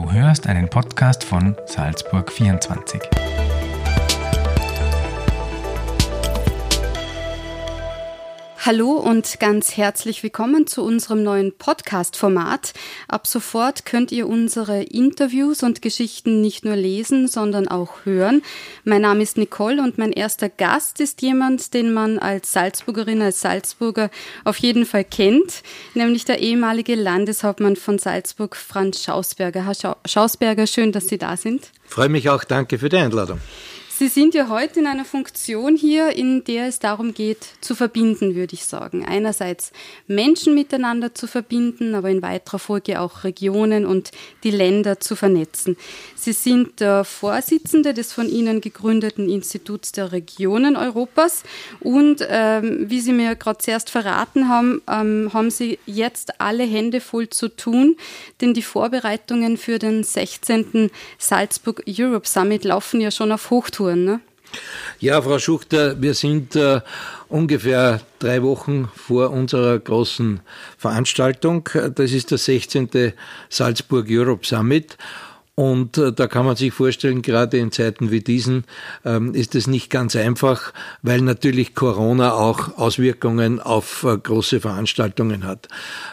Du hörst einen Podcast von Salzburg 24. Hallo und ganz herzlich willkommen zu unserem neuen Podcast-Format. Ab sofort könnt ihr unsere Interviews und Geschichten nicht nur lesen, sondern auch hören. Mein Name ist Nicole und mein erster Gast ist jemand, den man als Salzburgerin, als Salzburger auf jeden Fall kennt, nämlich der ehemalige Landeshauptmann von Salzburg, Franz Schausberger. Herr Schausberger, schön, dass Sie da sind. Freue mich auch, danke für die Einladung. Sie sind ja heute in einer Funktion hier, in der es darum geht, zu verbinden, würde ich sagen. Einerseits Menschen miteinander zu verbinden, aber in weiterer Folge auch Regionen und die Länder zu vernetzen. Sie sind der Vorsitzende des von Ihnen gegründeten Instituts der Regionen Europas und ähm, wie Sie mir gerade zuerst verraten haben, ähm, haben Sie jetzt alle Hände voll zu tun, denn die Vorbereitungen für den 16. Salzburg Europe Summit laufen ja schon auf Hochtouren. Touren, ne? Ja, Frau Schuchter, wir sind äh, ungefähr drei Wochen vor unserer großen Veranstaltung. Das ist der 16. Salzburg Europe Summit. Und äh, da kann man sich vorstellen, gerade in Zeiten wie diesen ähm, ist es nicht ganz einfach, weil natürlich Corona auch Auswirkungen auf äh, große Veranstaltungen hat.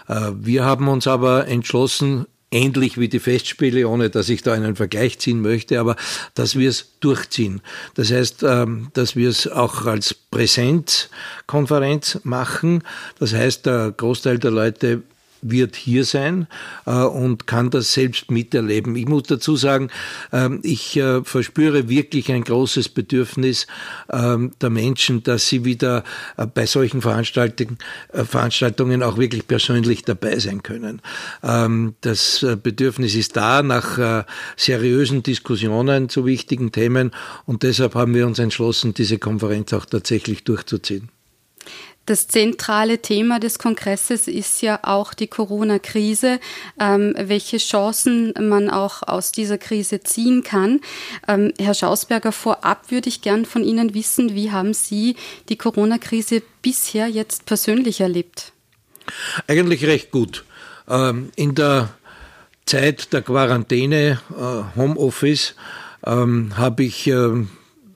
Äh, wir haben uns aber entschlossen, ähnlich wie die Festspiele, ohne dass ich da einen Vergleich ziehen möchte, aber dass wir es durchziehen. Das heißt, ähm, dass wir es auch als Präsenzkonferenz machen. Das heißt, der Großteil der Leute wird hier sein äh, und kann das selbst miterleben. Ich muss dazu sagen, ähm, ich äh, verspüre wirklich ein großes Bedürfnis ähm, der Menschen, dass sie wieder äh, bei solchen Veranstaltungen, Veranstaltungen auch wirklich persönlich dabei sein können. Ähm, das Bedürfnis ist da nach seriösen Diskussionen zu wichtigen Themen und deshalb haben wir uns entschlossen, diese Konferenz auch tatsächlich durchzuziehen. Das zentrale Thema des Kongresses ist ja auch die Corona-Krise, ähm, welche Chancen man auch aus dieser Krise ziehen kann. Ähm, Herr Schausberger, vorab würde ich gern von Ihnen wissen, wie haben Sie die Corona-Krise bisher jetzt persönlich erlebt? Eigentlich recht gut. Ähm, in der Zeit der Quarantäne, äh, Homeoffice, ähm, habe ich äh,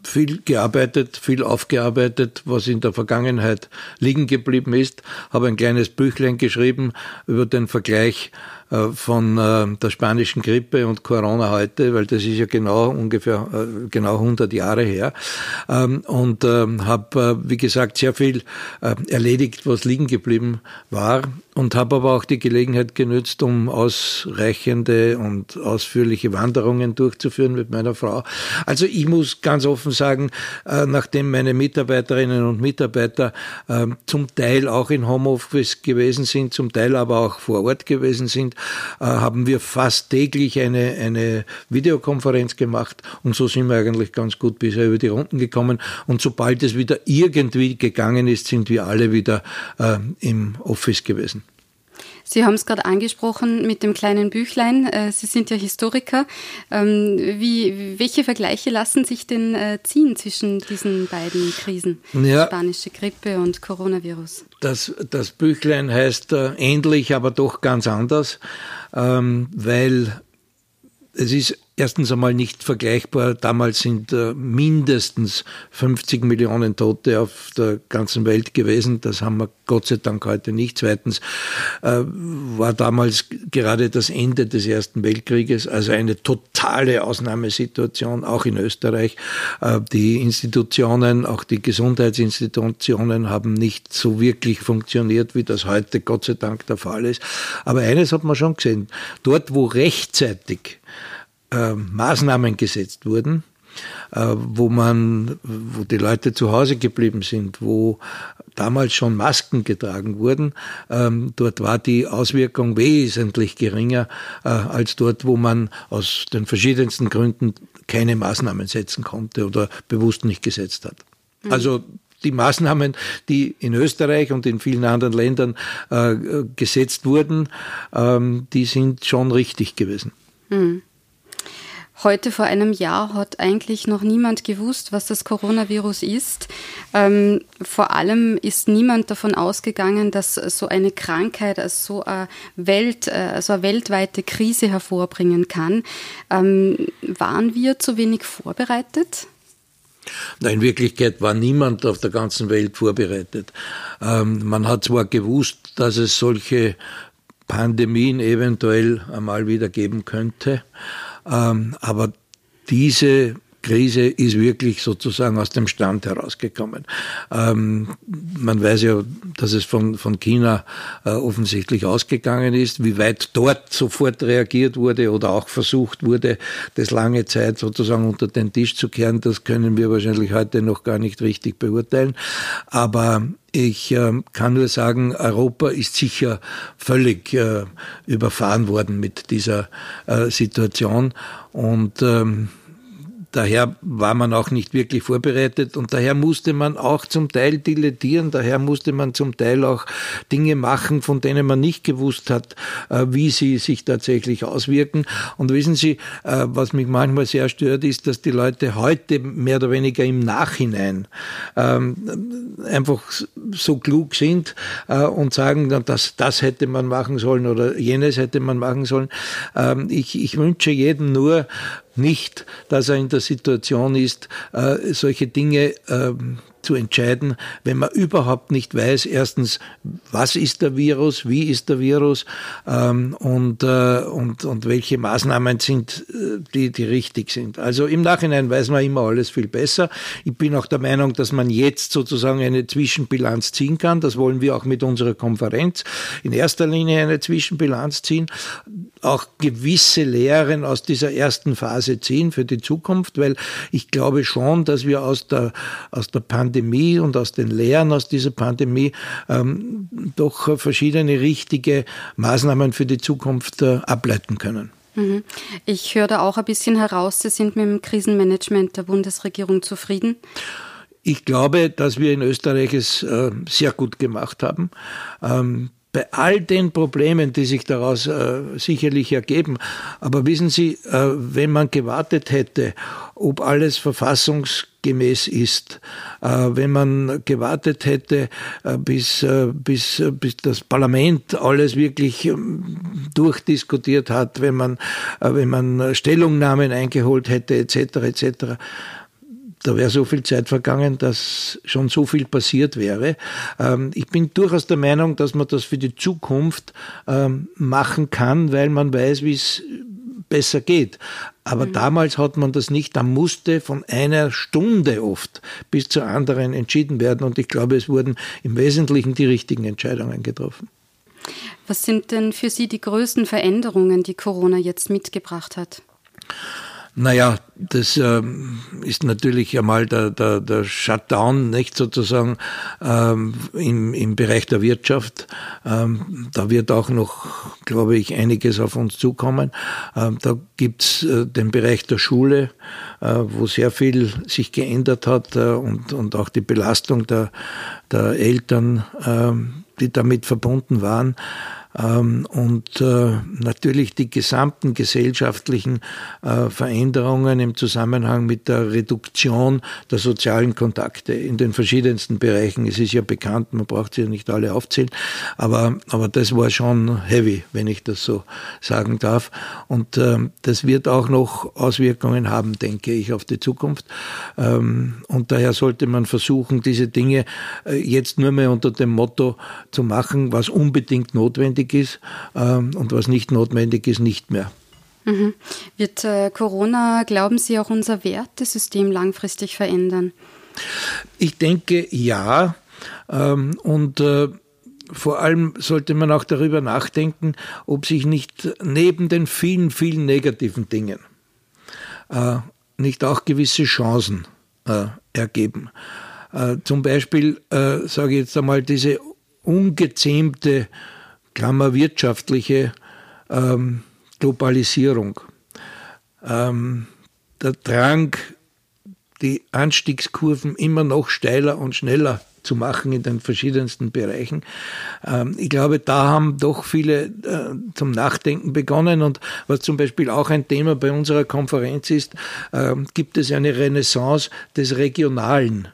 viel gearbeitet, viel aufgearbeitet, was in der Vergangenheit liegen geblieben ist, habe ein kleines Büchlein geschrieben über den Vergleich von äh, der spanischen Grippe und Corona heute, weil das ist ja genau ungefähr äh, genau 100 Jahre her ähm, und ähm, habe, wie gesagt, sehr viel erledigt, was liegen geblieben war und habe aber auch die Gelegenheit genützt, um ausreichende und ausführliche Wanderungen durchzuführen mit meiner Frau. Also ich muss ganz offen sagen, nachdem meine Mitarbeiterinnen und Mitarbeiter ähm, zum Teil auch in Homeoffice gewesen sind, zum Teil aber auch vor Ort gewesen sind, äh, haben wir fast täglich eine, eine Videokonferenz gemacht und so sind wir eigentlich ganz gut bisher über die Runden gekommen. Und sobald es wieder irgendwie gegangen ist, sind wir alle wieder äh, im Office gewesen. Sie haben es gerade angesprochen mit dem kleinen Büchlein. Äh, Sie sind ja Historiker. Ähm, wie, welche Vergleiche lassen sich denn äh, ziehen zwischen diesen beiden Krisen? Ja, Spanische Grippe und Coronavirus. Das, das Büchlein heißt äh, ähnlich, aber doch ganz anders, ähm, weil es ist erstens einmal nicht vergleichbar. Damals sind äh, mindestens 50 Millionen Tote auf der ganzen Welt gewesen. Das haben wir Gott sei Dank heute nicht. Zweitens äh, war damals gerade das Ende des Ersten Weltkrieges, also eine totale Ausnahmesituation, auch in Österreich. Äh, die Institutionen, auch die Gesundheitsinstitutionen haben nicht so wirklich funktioniert, wie das heute Gott sei Dank der Fall ist. Aber eines hat man schon gesehen. Dort, wo rechtzeitig äh, Maßnahmen gesetzt wurden, äh, wo man, wo die Leute zu Hause geblieben sind, wo damals schon Masken getragen wurden. Ähm, dort war die Auswirkung wesentlich geringer äh, als dort, wo man aus den verschiedensten Gründen keine Maßnahmen setzen konnte oder bewusst nicht gesetzt hat. Mhm. Also die Maßnahmen, die in Österreich und in vielen anderen Ländern äh, gesetzt wurden, ähm, die sind schon richtig gewesen. Mhm. Heute vor einem Jahr hat eigentlich noch niemand gewusst, was das Coronavirus ist. Ähm, vor allem ist niemand davon ausgegangen, dass so eine Krankheit als so eine, Welt, äh, so eine weltweite Krise hervorbringen kann. Ähm, waren wir zu wenig vorbereitet? Nein, in Wirklichkeit war niemand auf der ganzen Welt vorbereitet. Ähm, man hat zwar gewusst, dass es solche Pandemien eventuell einmal wieder geben könnte, ähm, aber diese Krise ist wirklich sozusagen aus dem Stand herausgekommen. Ähm, man weiß ja, dass es von, von China äh, offensichtlich ausgegangen ist. Wie weit dort sofort reagiert wurde oder auch versucht wurde, das lange Zeit sozusagen unter den Tisch zu kehren, das können wir wahrscheinlich heute noch gar nicht richtig beurteilen. Aber ich äh, kann nur sagen, Europa ist sicher völlig äh, überfahren worden mit dieser äh, Situation. Und ähm, Daher war man auch nicht wirklich vorbereitet und daher musste man auch zum Teil dilettieren, daher musste man zum Teil auch Dinge machen, von denen man nicht gewusst hat, äh, wie sie sich tatsächlich auswirken. Und wissen Sie, äh, was mich manchmal sehr stört, ist, dass die Leute heute mehr oder weniger im Nachhinein ähm, einfach so klug sind äh, und sagen, das, das hätte man machen sollen oder jenes hätte man machen sollen. Ähm, ich, ich wünsche jedem nur, nicht, dass er in der Situation ist, äh, solche Dinge äh, zu entscheiden, wenn man überhaupt nicht weiß, erstens, was ist der Virus, wie ist der Virus ähm, und, äh, und, und welche Maßnahmen sind, äh, die, die richtig sind. Also im Nachhinein weiß man immer alles viel besser. Ich bin auch der Meinung, dass man jetzt sozusagen eine Zwischenbilanz ziehen kann. Das wollen wir auch mit unserer Konferenz. In erster Linie eine Zwischenbilanz ziehen, auch gewisse Lehren aus dieser ersten Phase ziehen für die Zukunft, weil ich glaube schon, dass wir aus der, aus der Pandemie Pandemie und aus den Lehren aus dieser Pandemie ähm, doch verschiedene richtige Maßnahmen für die Zukunft äh, ableiten können. Mhm. Ich höre da auch ein bisschen heraus, Sie sind mit dem Krisenmanagement der Bundesregierung zufrieden. Ich glaube, dass wir in Österreich es äh, sehr gut gemacht haben. Bei all den Problemen, die sich daraus äh, sicherlich ergeben. Aber wissen Sie, äh, wenn man gewartet hätte, ob alles verfassungsgemäß ist, äh, wenn man gewartet hätte, äh, bis, äh, bis, bis das Parlament alles wirklich ähm, durchdiskutiert hat, wenn man, äh, wenn man Stellungnahmen eingeholt hätte, etc., etc., da wäre so viel Zeit vergangen, dass schon so viel passiert wäre. Ähm, ich bin durchaus der Meinung, dass man das für die Zukunft ähm, machen kann, weil man weiß, wie es besser geht. Aber mhm. damals hat man das nicht. Da musste von einer Stunde oft bis zur anderen entschieden werden. Und ich glaube, es wurden im Wesentlichen die richtigen Entscheidungen getroffen. Was sind denn für Sie die größten Veränderungen, die Corona jetzt mitgebracht hat? Naja, das ähm, ist natürlich einmal der, der, der Shutdown, nicht sozusagen ähm, im, im Bereich der Wirtschaft. Ähm, da wird auch noch, glaube ich, einiges auf uns zukommen. Ähm, da gibt's äh, den Bereich der Schule, äh, wo sehr viel sich geändert hat äh, und, und auch die Belastung der, der Eltern, äh, die damit verbunden waren. Ähm, und äh, natürlich die gesamten gesellschaftlichen äh, Veränderungen im Zusammenhang mit der Reduktion der sozialen Kontakte in den verschiedensten Bereichen. Es ist ja bekannt, man braucht sie ja nicht alle aufzählen, aber, aber das war schon heavy, wenn ich das so sagen darf. Und äh, das wird auch noch Auswirkungen haben, denke ich, auf die Zukunft. Ähm, und daher sollte man versuchen, diese Dinge jetzt nur mehr unter dem Motto zu machen, was unbedingt notwendig notwendig ist ähm, und was nicht notwendig ist, nicht mehr. Mhm. Wird äh, Corona, glauben Sie, auch unser Wertesystem langfristig verändern? Ich denke ja. Ähm, und äh, vor allem sollte man auch darüber nachdenken, ob sich nicht neben den vielen, vielen negativen Dingen äh, nicht auch gewisse Chancen ergeben. Zum Beispiel, sage ich jetzt einmal, diese ungezähmte Klammer wirtschaftliche ähm, Globalisierung, ähm, der Drang, die Anstiegskurven immer noch steiler und schneller zu machen in den verschiedensten Bereichen. Ähm, ich glaube, da haben doch viele äh, zum Nachdenken begonnen und was zum Beispiel auch ein Thema bei unserer Konferenz ist, ähm, gibt es eine Renaissance des Regionalen.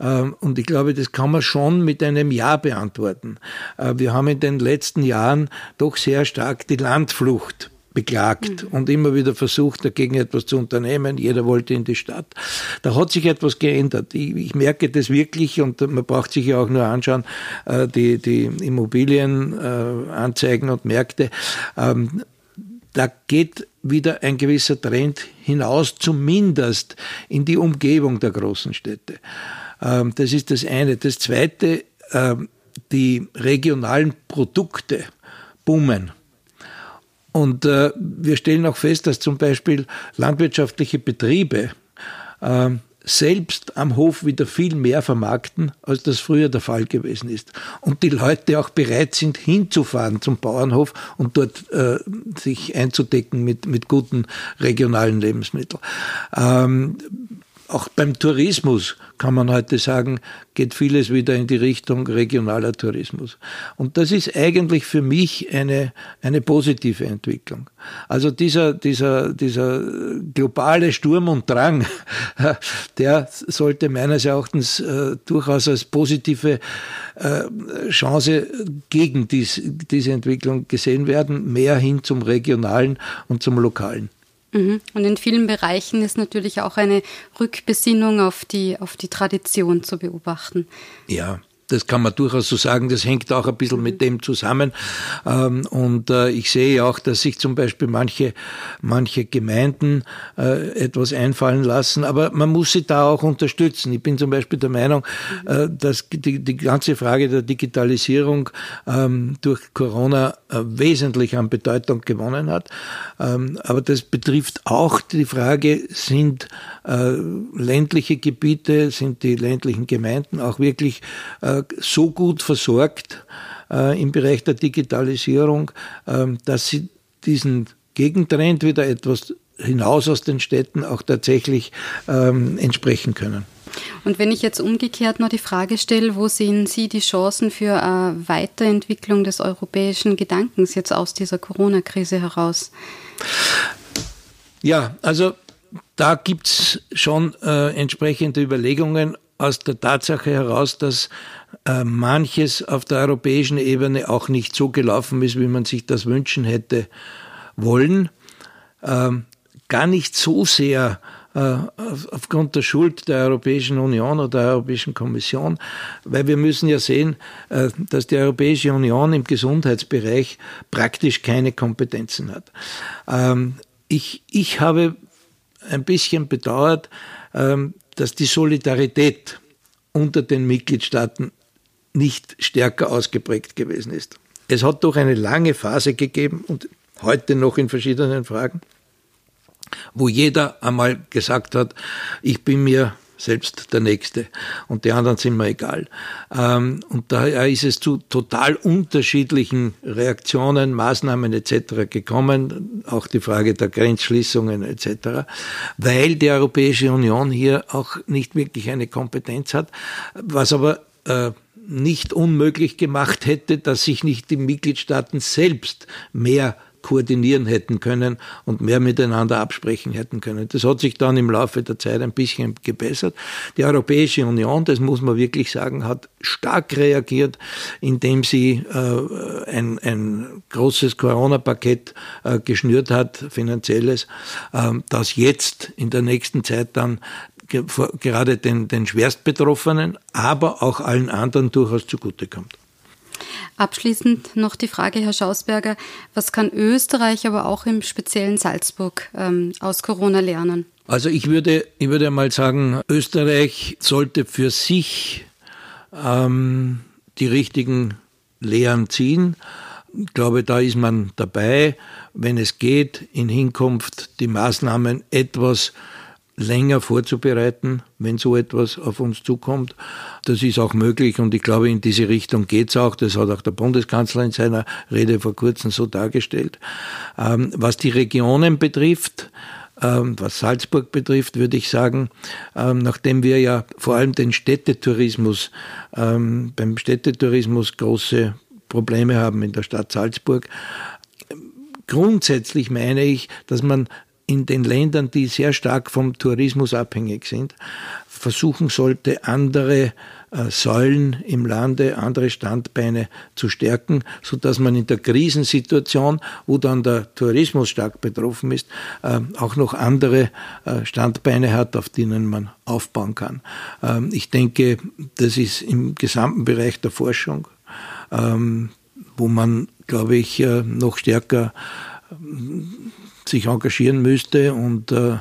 Ähm, und ich glaube, das kann man schon mit einem Ja beantworten. Äh, wir haben in den letzten Jahren doch sehr stark die Landflucht beklagt mhm. und immer wieder versucht, dagegen etwas zu unternehmen. Jeder wollte in die Stadt. Da hat sich etwas geändert. Ich, ich merke das wirklich und man braucht sich ja auch nur anschauen, äh, die, die Immobilienanzeigen und Märkte. Ähm, da geht wieder ein gewisser Trend hinaus, zumindest in die Umgebung der großen Städte. Ähm, das ist das eine. Das zweite, ähm, die regionalen Produkte boomen. Und äh, wir stellen auch fest, dass zum Beispiel landwirtschaftliche Betriebe äh, selbst am Hof wieder viel mehr vermarkten, als das früher der Fall gewesen ist. Und die Leute auch bereit sind, hinzufahren zum Bauernhof und dort äh, sich einzudecken mit, mit guten regionalen Lebensmitteln. Ähm, auch beim Tourismus kann man heute sagen, geht vieles wieder in die Richtung regionaler Tourismus. Und das ist eigentlich für mich eine, eine positive Entwicklung. Also dieser, dieser, dieser globale Sturm und Drang, der sollte meines Erachtens äh, durchaus als positive äh, Chance gegen dies, diese Entwicklung gesehen werden, mehr hin zum regionalen und zum lokalen. Mhm. Und in vielen Bereichen ist natürlich auch eine Rückbesinnung auf die, auf die Tradition zu beobachten. Ja, das kann man durchaus so sagen. Das hängt auch ein bisschen mit dem zusammen. Ähm, und äh, ich sehe auch, dass sich zum Beispiel manche, manche Gemeinden äh, etwas einfallen lassen. Aber man muss sie da auch unterstützen. Ich bin zum Beispiel der Meinung, äh, dass die, die ganze Frage der Digitalisierung ähm, durch Corona wesentlich an Bedeutung gewonnen hat. Ähm, aber das betrifft auch die Frage, sind ländliche Gebiete, sind die ländlichen Gemeinden auch wirklich so gut versorgt äh, im Bereich der Digitalisierung, äh, dass sie diesen Gegentrend wieder etwas hinaus aus den Städten auch tatsächlich ähm, entsprechen können. Und wenn ich jetzt umgekehrt noch die Frage stelle, wo sehen Sie die Chancen für eine Weiterentwicklung des europäischen Gedankens jetzt aus dieser Corona-Krise heraus? Ja, also da gibt es schon äh, entsprechende Überlegungen aus der Tatsache heraus, dass äh, manches auf der europäischen Ebene auch nicht so gelaufen ist, wie man sich das wünschen hätte wollen. Ähm, gar nicht so sehr äh, aufgrund der Schuld der Europäischen Union oder der Europäischen Kommission, weil wir müssen ja sehen, äh, dass die Europäische Union im Gesundheitsbereich praktisch keine Kompetenzen hat. Ähm, ich, ich habe ein bisschen bedauert, ähm, dass die Solidarität unter den Mitgliedstaaten nicht stärker ausgeprägt gewesen ist. Es hat doch eine lange Phase gegeben und heute noch in verschiedenen Fragen, wo jeder einmal gesagt hat, ich bin mir selbst der Nächste und die anderen sind mir egal. Ähm, und daher ist es zu total unterschiedlichen Reaktionen, Maßnahmen etc. gekommen, auch die Frage der Grenzschließungen etc., weil die Europäische Union hier auch nicht wirklich eine Kompetenz hat, was aber äh, nicht unmöglich gemacht hätte, dass sich nicht die Mitgliedstaaten selbst mehr koordinieren hätten können und mehr miteinander absprechen hätten können. Das hat sich dann im Laufe der Zeit ein bisschen gebessert. Die Europäische Union, das muss man wirklich sagen, hat stark reagiert, indem sie äh, ein, ein großes Corona-Paket äh, geschnürt hat, finanzielles, äh, das jetzt in der nächsten Zeit dann gerade den, den Schwerstbetroffenen, aber auch allen anderen durchaus zugutekommt. Abschließend noch die Frage, Herr Schausberger, was kann Österreich, aber auch im speziellen Salzburg ähm, aus Corona lernen? Also ich würde, ich würde mal sagen, Österreich sollte für sich ähm, die richtigen Lehren ziehen. Ich glaube, da ist man dabei, wenn es geht, in Hinkunft die Maßnahmen etwas länger vorzubereiten, wenn so etwas auf uns zukommt. Das ist auch möglich und ich glaube, in diese Richtung geht's auch. Das hat auch der Bundeskanzler in seiner Rede vor kurzem so dargestellt. Ähm, was die Regionen betrifft, Ähm, was Salzburg betrifft, würde ich sagen, ähm, nachdem wir ja vor allem den Städtetourismus, ähm, beim Städtetourismus große Probleme haben in der Stadt Salzburg, grundsätzlich meine ich, dass man in den Ländern, die sehr stark vom Tourismus abhängig sind, versuchen sollte, andere äh, Säulen im Lande, andere Standbeine zu stärken, so dass man in der Krisensituation, wo dann der Tourismus stark betroffen ist, äh, auch noch andere äh, Standbeine hat, auf denen man aufbauen kann. Ähm, ich denke, das ist im gesamten Bereich der Forschung, ähm, wo man, glaube ich, noch stärker sich engagieren müsste. Und äh, äh,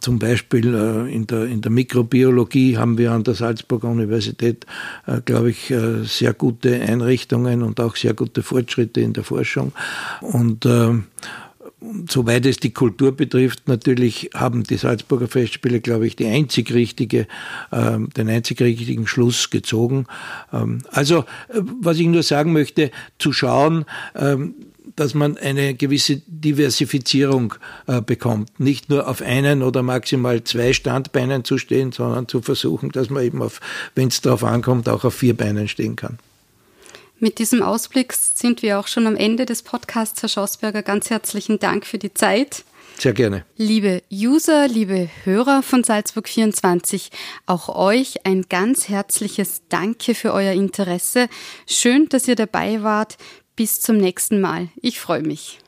zum Beispiel äh, in, der, in der Mikrobiologie haben wir an der Salzburger Universität, äh, glaube ich, äh, sehr gute Einrichtungen und auch sehr gute Fortschritte in der Forschung. Und äh, Soweit es die Kultur betrifft, natürlich haben die Salzburger Festspiele, glaube ich, die einzig richtige, äh, den einzig richtigen Schluss gezogen. Ähm, also, äh, was ich nur sagen möchte, zu schauen, ähm, dass man eine gewisse Diversifizierung äh, bekommt. Nicht nur auf einen oder maximal zwei Standbeinen zu stehen, sondern zu versuchen, dass man eben auf, wenn es darauf ankommt, auch auf vier Beinen stehen kann. Mit diesem Ausblick sind wir auch schon am Ende des Podcasts, Herr Schossberger. Ganz herzlichen Dank für die Zeit. Sehr gerne. Liebe User, liebe Hörer von Salzburg 24, auch euch ein ganz herzliches Danke für euer Interesse. Schön, dass ihr dabei wart. Bis zum nächsten Mal. Ich freue mich.